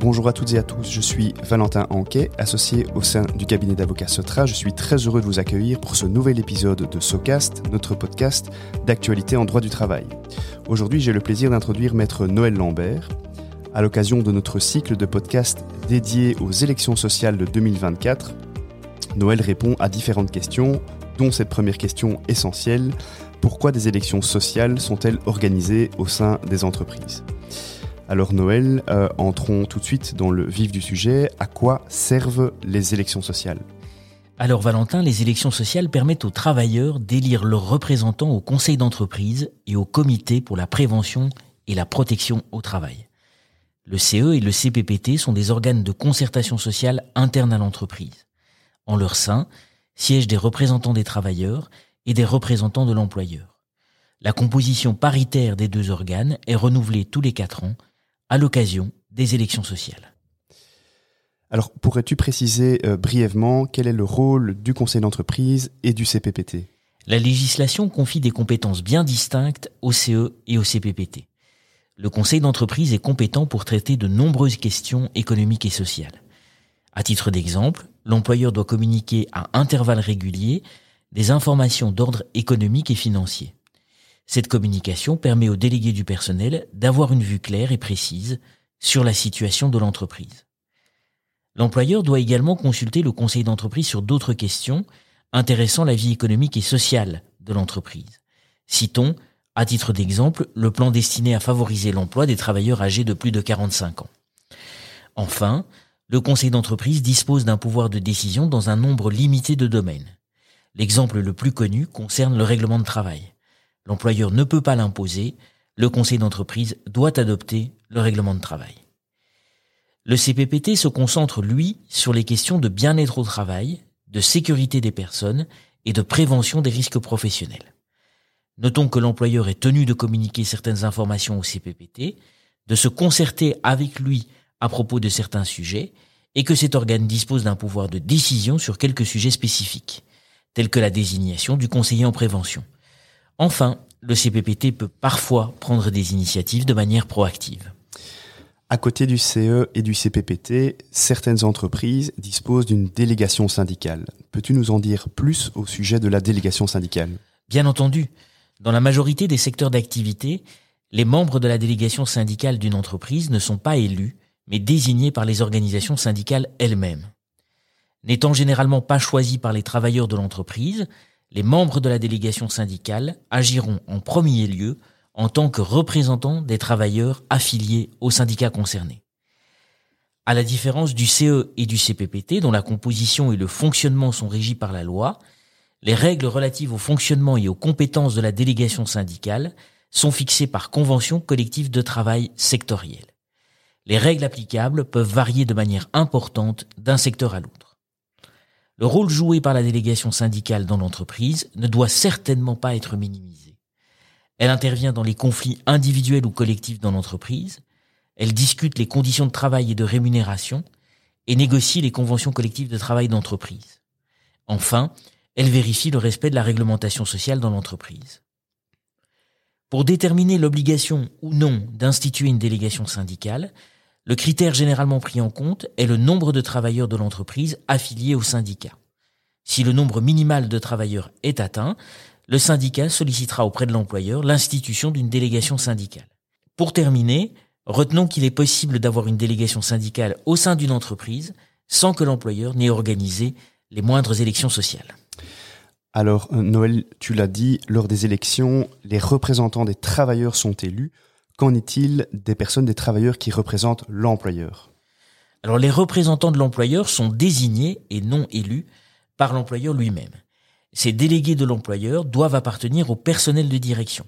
Bonjour à toutes et à tous, je suis Valentin Anquet, associé au sein du cabinet d'avocats Sotra. Je suis très heureux de vous accueillir pour ce nouvel épisode de SOCAST, notre podcast d'actualité en droit du travail. Aujourd'hui, j'ai le plaisir d'introduire maître Noël Lambert. À l'occasion de notre cycle de podcasts dédié aux élections sociales de 2024, Noël répond à différentes questions, dont cette première question essentielle, pourquoi des élections sociales sont-elles organisées au sein des entreprises? Alors Noël, euh, entrons tout de suite dans le vif du sujet. À quoi servent les élections sociales? Alors Valentin, les élections sociales permettent aux travailleurs d'élire leurs représentants au conseil d'entreprise et au comité pour la prévention et la protection au travail. Le CE et le CPPT sont des organes de concertation sociale interne à l'entreprise. En leur sein siègent des représentants des travailleurs et des représentants de l'employeur. La composition paritaire des deux organes est renouvelée tous les quatre ans à l'occasion des élections sociales. Alors, pourrais-tu préciser euh, brièvement quel est le rôle du conseil d'entreprise et du CPPT La législation confie des compétences bien distinctes au CE et au CPPT. Le conseil d'entreprise est compétent pour traiter de nombreuses questions économiques et sociales. À titre d'exemple, l'employeur doit communiquer à intervalles réguliers des informations d'ordre économique et financier. Cette communication permet aux délégués du personnel d'avoir une vue claire et précise sur la situation de l'entreprise. L'employeur doit également consulter le conseil d'entreprise sur d'autres questions intéressant la vie économique et sociale de l'entreprise. Citons, à titre d'exemple, le plan destiné à favoriser l'emploi des travailleurs âgés de plus de 45 ans. Enfin, le conseil d'entreprise dispose d'un pouvoir de décision dans un nombre limité de domaines. L'exemple le plus connu concerne le règlement de travail. L'employeur ne peut pas l'imposer, le conseil d'entreprise doit adopter le règlement de travail. Le CPPT se concentre, lui, sur les questions de bien-être au travail, de sécurité des personnes et de prévention des risques professionnels. Notons que l'employeur est tenu de communiquer certaines informations au CPPT, de se concerter avec lui à propos de certains sujets, et que cet organe dispose d'un pouvoir de décision sur quelques sujets spécifiques, tels que la désignation du conseiller en prévention, Enfin, le CPPT peut parfois prendre des initiatives de manière proactive. À côté du CE et du CPPT, certaines entreprises disposent d'une délégation syndicale. Peux-tu nous en dire plus au sujet de la délégation syndicale? Bien entendu. Dans la majorité des secteurs d'activité, les membres de la délégation syndicale d'une entreprise ne sont pas élus, mais désignés par les organisations syndicales elles-mêmes. N'étant généralement pas choisis par les travailleurs de l'entreprise, les membres de la délégation syndicale agiront en premier lieu en tant que représentants des travailleurs affiliés au syndicat concerné. À la différence du CE et du CPPT, dont la composition et le fonctionnement sont régis par la loi, les règles relatives au fonctionnement et aux compétences de la délégation syndicale sont fixées par convention collective de travail sectorielle. Les règles applicables peuvent varier de manière importante d'un secteur à l'autre. Le rôle joué par la délégation syndicale dans l'entreprise ne doit certainement pas être minimisé. Elle intervient dans les conflits individuels ou collectifs dans l'entreprise, elle discute les conditions de travail et de rémunération, et négocie les conventions collectives de travail d'entreprise. Enfin, elle vérifie le respect de la réglementation sociale dans l'entreprise. Pour déterminer l'obligation ou non d'instituer une délégation syndicale, le critère généralement pris en compte est le nombre de travailleurs de l'entreprise affiliés au syndicat. Si le nombre minimal de travailleurs est atteint, le syndicat sollicitera auprès de l'employeur l'institution d'une délégation syndicale. Pour terminer, retenons qu'il est possible d'avoir une délégation syndicale au sein d'une entreprise sans que l'employeur n'ait organisé les moindres élections sociales. Alors, euh, Noël, tu l'as dit, lors des élections, les représentants des travailleurs sont élus. Qu'en est-il des personnes, des travailleurs qui représentent l'employeur? Alors les représentants de l'employeur sont désignés et non élus par l'employeur lui-même. Ces délégués de l'employeur doivent appartenir au personnel de direction.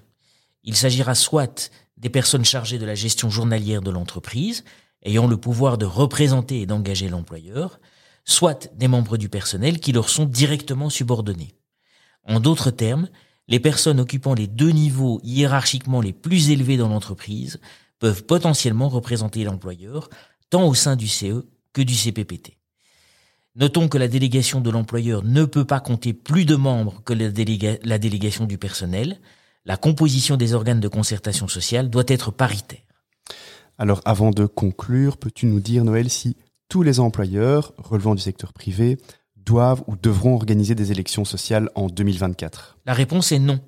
Il s'agira soit des personnes chargées de la gestion journalière de l'entreprise, ayant le pouvoir de représenter et d'engager l'employeur, soit des membres du personnel qui leur sont directement subordonnés. En d'autres termes, les personnes occupant les deux niveaux hiérarchiquement les plus élevés dans l'entreprise peuvent potentiellement représenter l'employeur, tant au sein du CE que du CPPT. Notons que la délégation de l'employeur ne peut pas compter plus de membres que la, la, délégation du personnel. La composition des organes de concertation sociale doit être paritaire. Alors avant de conclure, peux-tu nous dire, Noël, si tous les employeurs relevant du secteur privé doivent ou devront organiser des élections sociales en 2024 La réponse est non.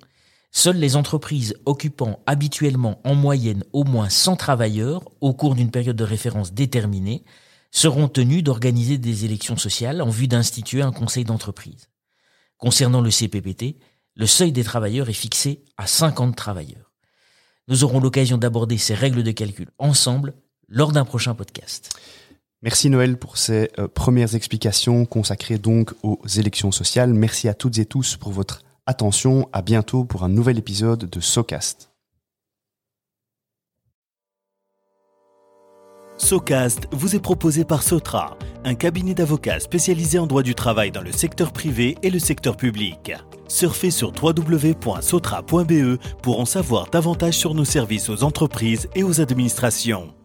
Seules les entreprises occupant habituellement en moyenne au moins 100 travailleurs au cours d'une période de référence déterminée seront tenues d'organiser des élections sociales en vue d'instituer un conseil d'entreprise. Concernant le CPPT, le seuil des travailleurs est fixé à 50 travailleurs. Nous aurons l'occasion d'aborder ces règles de calcul ensemble lors d'un prochain podcast. Merci Noël pour ces euh, premières explications consacrées donc aux élections sociales. Merci à toutes et tous pour votre attention. À bientôt pour un nouvel épisode de SoCast. SoCast vous est proposé par Sotra, un cabinet d'avocats spécialisé en droit du travail dans le secteur privé et le secteur public. Surfez sur www.sotra.be pour en savoir davantage sur nos services aux entreprises et aux administrations.